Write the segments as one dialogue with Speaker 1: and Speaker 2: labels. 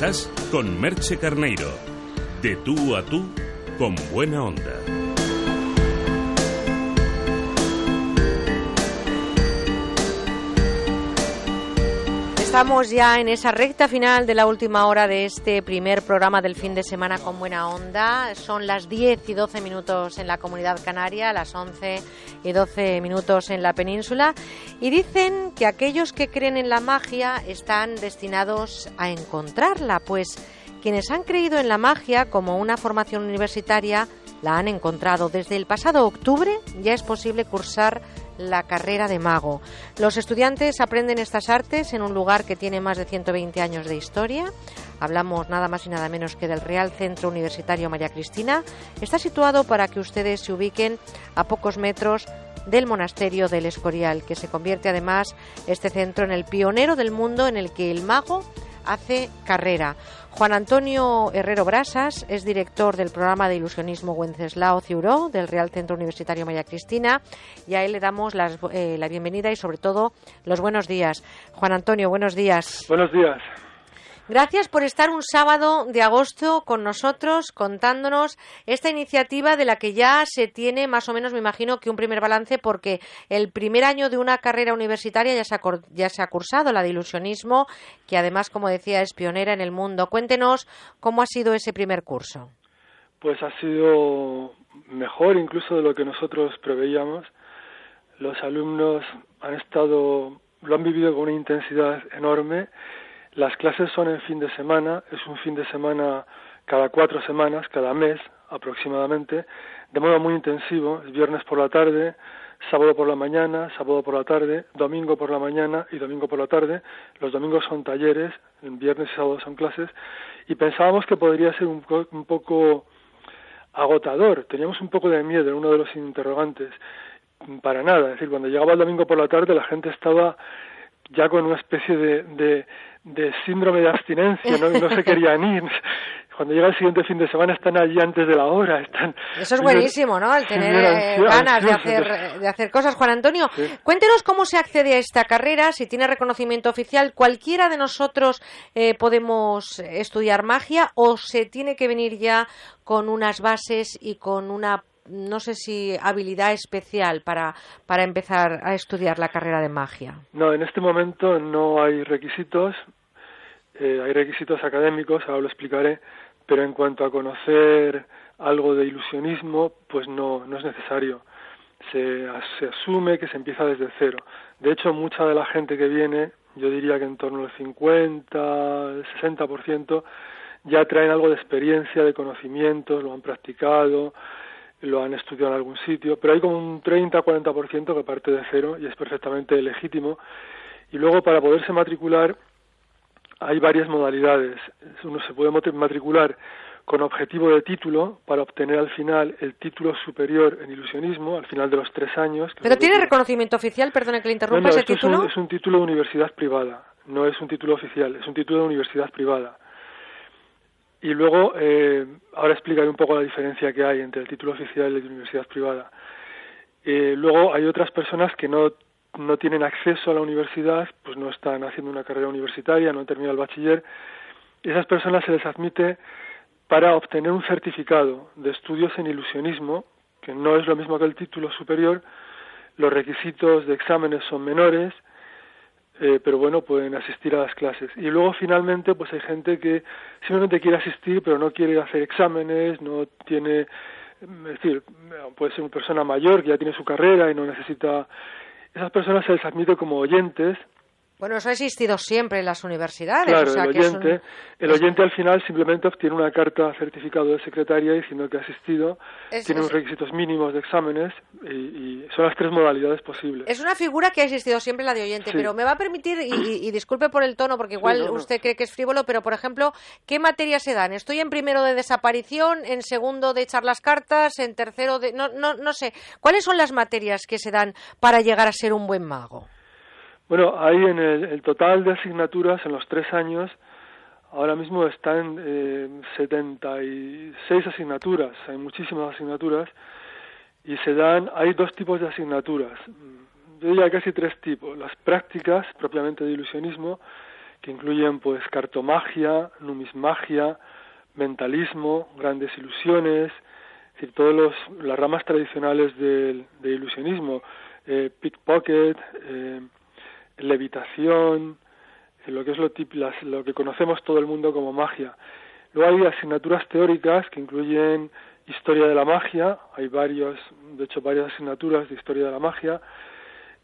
Speaker 1: Estás con Merche Carneiro. De tú a tú, con buena onda.
Speaker 2: Estamos ya en esa recta final de la última hora de este primer programa del fin de semana con buena onda. Son las 10 y 12 minutos en la comunidad canaria, las 11 y 12 minutos en la península. Y dicen que aquellos que creen en la magia están destinados a encontrarla, pues quienes han creído en la magia como una formación universitaria la han encontrado. Desde el pasado octubre ya es posible cursar la carrera de mago. Los estudiantes aprenden estas artes en un lugar que tiene más de 120 años de historia. Hablamos nada más y nada menos que del Real Centro Universitario María Cristina. Está situado para que ustedes se ubiquen a pocos metros del monasterio del Escorial, que se convierte además este centro en el pionero del mundo en el que el mago hace carrera. Juan Antonio Herrero Brasas es director del programa de ilusionismo Wenceslao Ciuró del Real Centro Universitario María Cristina y a él le damos eh, la bienvenida y sobre todo los buenos días. Juan Antonio, buenos días.
Speaker 3: Buenos días.
Speaker 2: Gracias por estar un sábado de agosto con nosotros contándonos esta iniciativa de la que ya se tiene más o menos, me imagino, que un primer balance porque el primer año de una carrera universitaria ya se ha, ya se ha cursado, la de ilusionismo, que además, como decía, es pionera en el mundo. Cuéntenos cómo ha sido ese primer curso.
Speaker 3: Pues ha sido mejor incluso de lo que nosotros preveíamos. Los alumnos han estado, lo han vivido con una intensidad enorme las clases son en fin de semana, es un fin de semana cada cuatro semanas, cada mes aproximadamente, de modo muy intensivo, es viernes por la tarde, sábado por la mañana, sábado por la tarde, domingo por la mañana y domingo por la tarde. Los domingos son talleres, viernes y sábado son clases, y pensábamos que podría ser un, un poco agotador, teníamos un poco de miedo, en uno de los interrogantes, para nada, es decir, cuando llegaba el domingo por la tarde la gente estaba ya con una especie de, de, síndrome de abstinencia, ¿no? no se querían ir. Cuando llega el siguiente fin de semana están allí antes de la hora. Están,
Speaker 2: Eso es buenísimo, ¿no? El tener eh, ganas de hacer, de hacer cosas. Juan Antonio, cuéntenos cómo se accede a esta carrera, si tiene reconocimiento oficial. ¿Cualquiera de nosotros eh, podemos estudiar magia o se tiene que venir ya con unas bases y con una no sé si habilidad especial para, para empezar a estudiar la carrera de magia.
Speaker 3: No, en este momento no hay requisitos, eh, hay requisitos académicos, ahora lo explicaré, pero en cuanto a conocer algo de ilusionismo, pues no, no es necesario. Se, se asume que se empieza desde cero. De hecho, mucha de la gente que viene, yo diría que en torno al 50, el 60%, ya traen algo de experiencia, de conocimientos, lo han practicado, lo han estudiado en algún sitio, pero hay como un 30-40% que parte de cero y es perfectamente legítimo. Y luego para poderse matricular hay varias modalidades. Uno se puede matricular con objetivo de título para obtener al final el título superior en ilusionismo, al final de los tres años.
Speaker 2: ¿Pero tiene reconocimiento oficial? Perdone que le interrumpa ese título.
Speaker 3: es un título de universidad privada, no es un título oficial, es un título de universidad privada. Y luego, eh, ahora explicaré un poco la diferencia que hay entre el título oficial y la universidad privada. Eh, luego hay otras personas que no, no tienen acceso a la universidad, pues no están haciendo una carrera universitaria, no han terminado el bachiller. Esas personas se les admite para obtener un certificado de estudios en ilusionismo, que no es lo mismo que el título superior. Los requisitos de exámenes son menores, eh, pero bueno, pueden asistir a las clases. Y luego finalmente, pues hay gente que simplemente quiere asistir, pero no quiere hacer exámenes, no tiene, es decir, puede ser una persona mayor que ya tiene su carrera y no necesita. Esas personas se les admite como oyentes
Speaker 2: bueno, eso ha existido siempre en las universidades.
Speaker 3: Claro, el, oyente, el oyente al final simplemente obtiene una carta certificado de secretaria diciendo que ha asistido, tiene unos requisitos mínimos de exámenes y, son las tres modalidades posibles.
Speaker 2: Es una figura que ha existido siempre la de oyente, pero me va a permitir, y, disculpe por el tono, porque igual usted cree que es frívolo, pero por ejemplo, ¿qué materias se dan? Estoy en primero de desaparición, en segundo de echar las cartas, en tercero de... No, no, no sé. ¿Cuáles son las materias que se dan para llegar a ser un buen mago?
Speaker 3: Bueno, hay en el, total de asignaturas en los tres años, ahora mismo están eh, 76 asignaturas, hay muchísimas asignaturas, y se dan, hay dos tipos de asignaturas, yo diría casi tres tipos, las prácticas propiamente de ilusionismo, que incluyen pues cartomagia, numismagia, mentalismo, grandes ilusiones, es decir, todas las ramas tradicionales del, ilusionismo, eh, pickpocket, eh, levitación, lo que es lo, lo que conocemos todo el mundo como magia. Luego hay asignaturas teóricas que incluyen historia de la magia, hay varios, de hecho varias asignaturas de historia de la magia,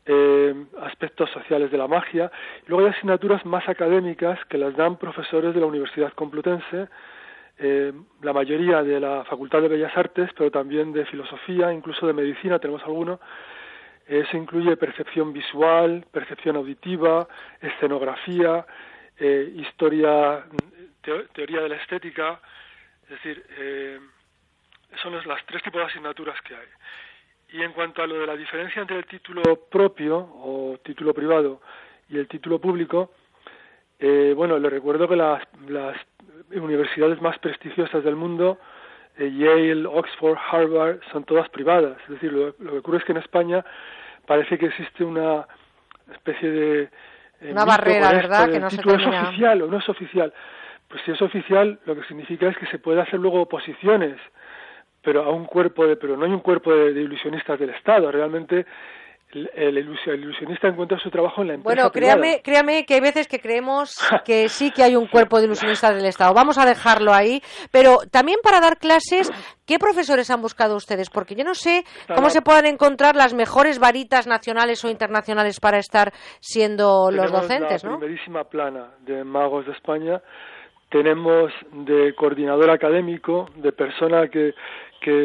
Speaker 3: eh, aspectos sociales de la magia. Luego hay asignaturas más académicas que las dan profesores de la Universidad Complutense, eh, la mayoría de la Facultad de Bellas Artes, pero también de filosofía, incluso de medicina, tenemos alguno. Eso incluye percepción visual, percepción auditiva, escenografía, eh, historia, teoría de la estética, es decir, eh, son los, las tres tipos de asignaturas que hay. Y en cuanto a lo de la diferencia entre el título propio o título privado y el título público, eh, bueno, le recuerdo que las, las universidades más prestigiosas del mundo, Yale, Oxford, Harvard, son todas privadas. Es decir, lo, que ocurre es que en España parece que existe una especie de...
Speaker 2: Eh, una barrera, ¿verdad? Que no
Speaker 3: se ¿Es oficial o no es oficial? Pues si es oficial, lo que significa es que se puede hacer luego oposiciones pero a un cuerpo de, pero no hay un cuerpo de, ilusionistas del Estado, realmente el, ilusionista encuentra su trabajo en la empresa.
Speaker 2: Bueno, créame, créame que hay veces que creemos que sí que hay un cuerpo de ilusionistas del Estado. Vamos a dejarlo ahí, pero también para dar clases, ¿qué profesores han buscado ustedes? Porque yo no sé cómo se pueden encontrar las mejores varitas nacionales o internacionales para estar siendo los docentes,
Speaker 3: la primerísima plana de magos de España tenemos de coordinador académico, de persona que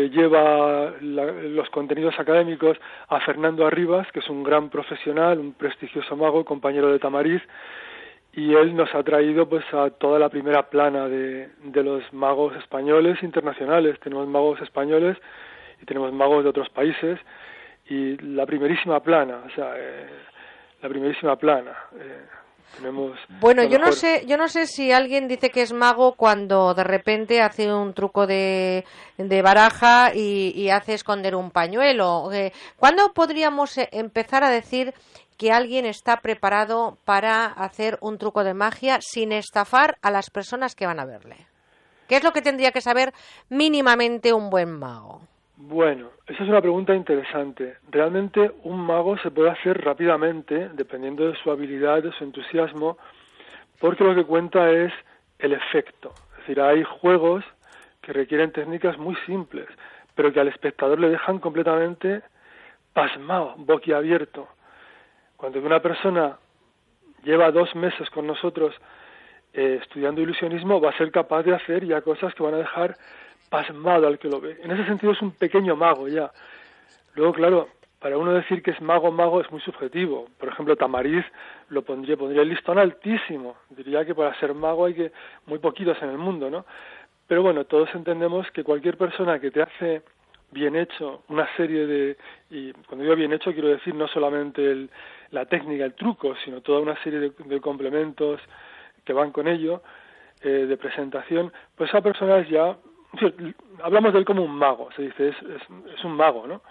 Speaker 3: lleva los contenidos académicos a Fernando Arribas, que es un gran profesional, un prestigioso mago, compañero de Tamariz, y él nos ha traído pues a toda la primera plana de, de los magos españoles internacionales. Tenemos magos españoles y tenemos magos de otros países y la primerísima plana, o sea, eh, la primerísima plana. Eh,
Speaker 2: bueno, yo no sé, yo no sé si alguien dice que es mago cuando de repente hace un truco de, de baraja y, hace esconder un pañuelo. Eh, ¿Cuándo podríamos eh, empezar a decir que alguien está preparado para hacer un truco de magia sin estafar a las personas que van a verle? ¿Qué es lo que tendría que saber mínimamente un buen mago?
Speaker 3: Bueno, esa es una pregunta interesante. Realmente un mago se puede hacer rápidamente, dependiendo de su habilidad, de su entusiasmo, porque lo que cuenta es el efecto. Es decir, hay juegos que requieren técnicas muy simples, pero que al espectador le dejan completamente pasmado, boquiabierto. Cuando una persona lleva dos meses con nosotros eh, estudiando ilusionismo, va a ser capaz de hacer ya cosas que van a dejar pasmado al que lo ve. En ese sentido es un pequeño mago ya. Luego, claro, para uno decir que es mago, mago es muy subjetivo. Por ejemplo, Tamariz lo pondría, pondría el listón altísimo. Diría que para ser mago hay que muy poquitos en el mundo, ¿no? Pero bueno, todos entendemos que cualquier persona que te hace bien hecho una serie de y cuando digo bien hecho quiero decir no solamente el, la técnica, el truco, sino toda una serie de, complementos que van con ello eh, de presentación, pues esa persona es ya hablamos de él como un mago, se dice, es, es, un mago, ¿no?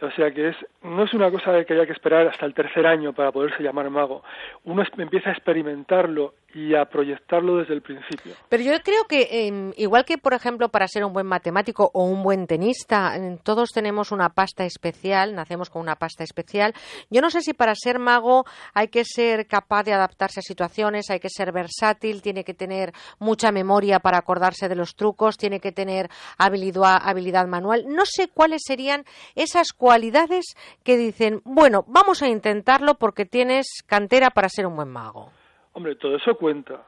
Speaker 3: O sea que es, no es una cosa de que haya que esperar hasta el tercer año para poderse llamar mago. Uno empieza a experimentarlo y a proyectarlo desde el principio.
Speaker 2: Pero yo creo que, em, igual que, por ejemplo, para ser un buen matemático o un buen tenista, todos tenemos una pasta especial, nacemos con una pasta especial. Yo no sé si para ser mago hay que ser capaz de adaptarse a situaciones, hay que ser versátil, tiene que tener mucha memoria para acordarse de los trucos, tiene que tener habilidad, habilidad manual. No sé cuáles serían esas cualidades que dicen, bueno, vamos a intentarlo porque tienes cantera para ser un buen mago.
Speaker 3: Hombre, todo eso cuenta,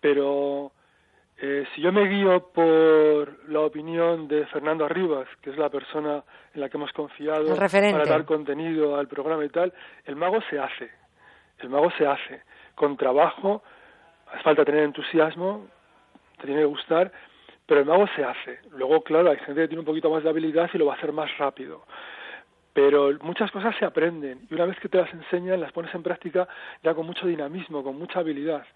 Speaker 3: pero eh, si yo me guío por la opinión de Fernando Arribas, que es la persona en la que hemos confiado para dar contenido al programa y tal, el mago se hace, el mago se hace, con trabajo, hace falta tener entusiasmo, te tiene que gustar, pero el mago se hace. Luego, claro, hay gente que tiene un poquito más de habilidad y lo va a hacer más rápido pero muchas cosas se aprenden y una vez que te las enseñan las pones en práctica ya con mucho dinamismo, con mucha habilidad.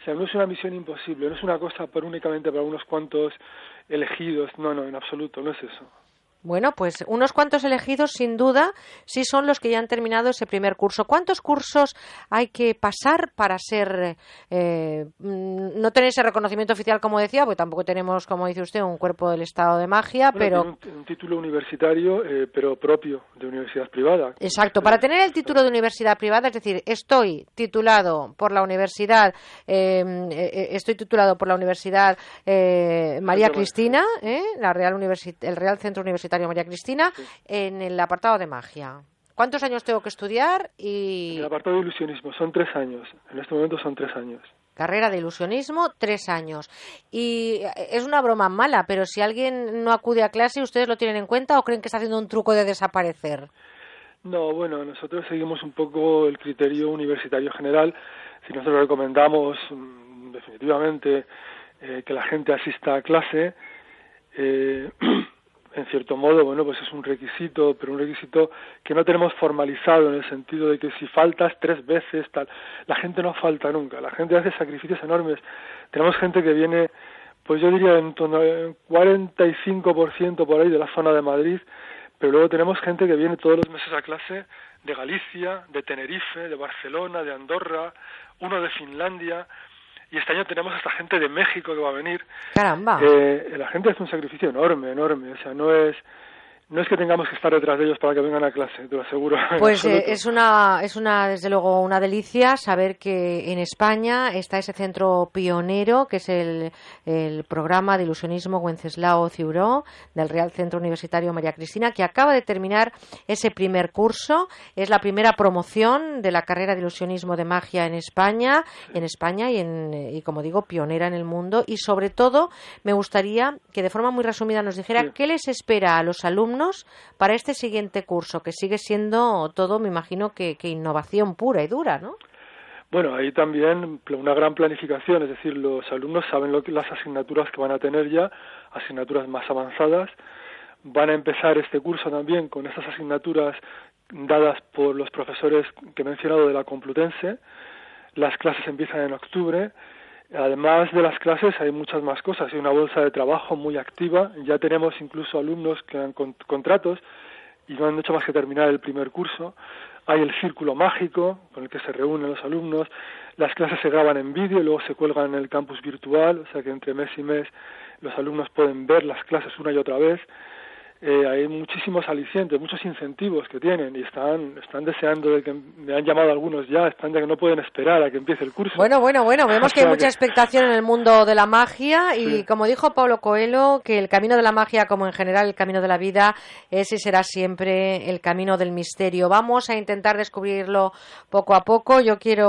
Speaker 3: O sea, no es una misión imposible, no es una cosa por únicamente para unos cuantos elegidos, no, no, en absoluto, no es eso.
Speaker 2: Bueno, pues unos cuantos elegidos, sin duda, sí son los que ya han terminado ese primer curso. ¿Cuántos cursos hay que pasar para ser, eh, mm, no tener ese reconocimiento oficial, como decía, porque tampoco tenemos, como dice usted, un cuerpo del Estado de magia, pero...
Speaker 3: Un, título universitario, eh, pero propio de universidad privada.
Speaker 2: Exacto. Para tener el título de universidad privada, es decir, estoy titulado por la universidad, eh, estoy titulado por la Universidad María Cristina, la Real el Real Centro Universitario María Cristina, en el apartado de magia. ¿Cuántos años tengo que estudiar? Y...
Speaker 3: el apartado de ilusionismo son tres años. En este momento son tres años.
Speaker 2: Carrera de ilusionismo, tres años. Y es una broma mala, pero si alguien no acude a clase, ¿ustedes lo tienen en cuenta o creen que está haciendo un truco de desaparecer?
Speaker 3: No, bueno, nosotros seguimos un poco el criterio universitario general. Si nosotros recomendamos mm, definitivamente eh, que la gente asista a clase, eh, en cierto modo, bueno, pues es un requisito, pero un requisito que no tenemos formalizado en el sentido de que si faltas tres veces, tal, la gente no falta nunca, la gente hace sacrificios enormes. Tenemos gente que viene, pues yo diría en torno al 45% por ahí de la zona de Madrid, pero luego tenemos gente que viene todos los meses a clase de Galicia, de Tenerife, de Barcelona, de Andorra, uno de Finlandia, y este año tenemos hasta gente de México que va a venir.
Speaker 2: Caramba.
Speaker 3: Eh, la gente hace un sacrificio enorme, enorme. O sea, no es no es que tengamos que estar detrás de ellos para que vengan a clase, te lo aseguro.
Speaker 2: Pues eh, es una, es una, desde luego, una delicia saber que en España está ese centro pionero, que es el, el programa de ilusionismo Wenceslao Ciuró, del Real Centro Universitario María Cristina, que acaba de terminar ese primer curso. Es la primera promoción de la carrera de ilusionismo de magia en España, en España y, en, y como digo, pionera en el mundo. Y sobre todo, me gustaría que de forma muy resumida nos dijera qué les espera a los alumnos para este siguiente curso, que sigue siendo todo, me imagino, que, innovación pura y dura, ¿no?
Speaker 3: Bueno, hay también una gran planificación, es decir, los alumnos saben lo que, las asignaturas que van a tener ya, asignaturas más avanzadas. Van a empezar este curso también con esas asignaturas dadas por los profesores que he mencionado de la Complutense. Las clases empiezan en octubre Además de las clases hay muchas más cosas, hay una bolsa de trabajo muy activa, ya tenemos incluso alumnos que han contratos y no han hecho más que terminar el primer curso, hay el círculo mágico con el que se reúnen los alumnos, las clases se graban en vídeo y luego se cuelgan en el campus virtual, o sea que entre mes y mes los alumnos pueden ver las clases una y otra vez, eh, hay muchísimos alicientes, muchos incentivos que tienen y están, están deseando de que me han llamado algunos ya, están ya que no pueden esperar a que empiece el curso.
Speaker 2: Bueno, bueno, bueno, vemos que hay mucha expectación en el mundo de la magia y como dijo Pablo Coelho, que el camino de la magia, como en general el camino de la vida, ese será siempre el camino del misterio. Vamos a intentar descubrirlo poco a poco. Yo quiero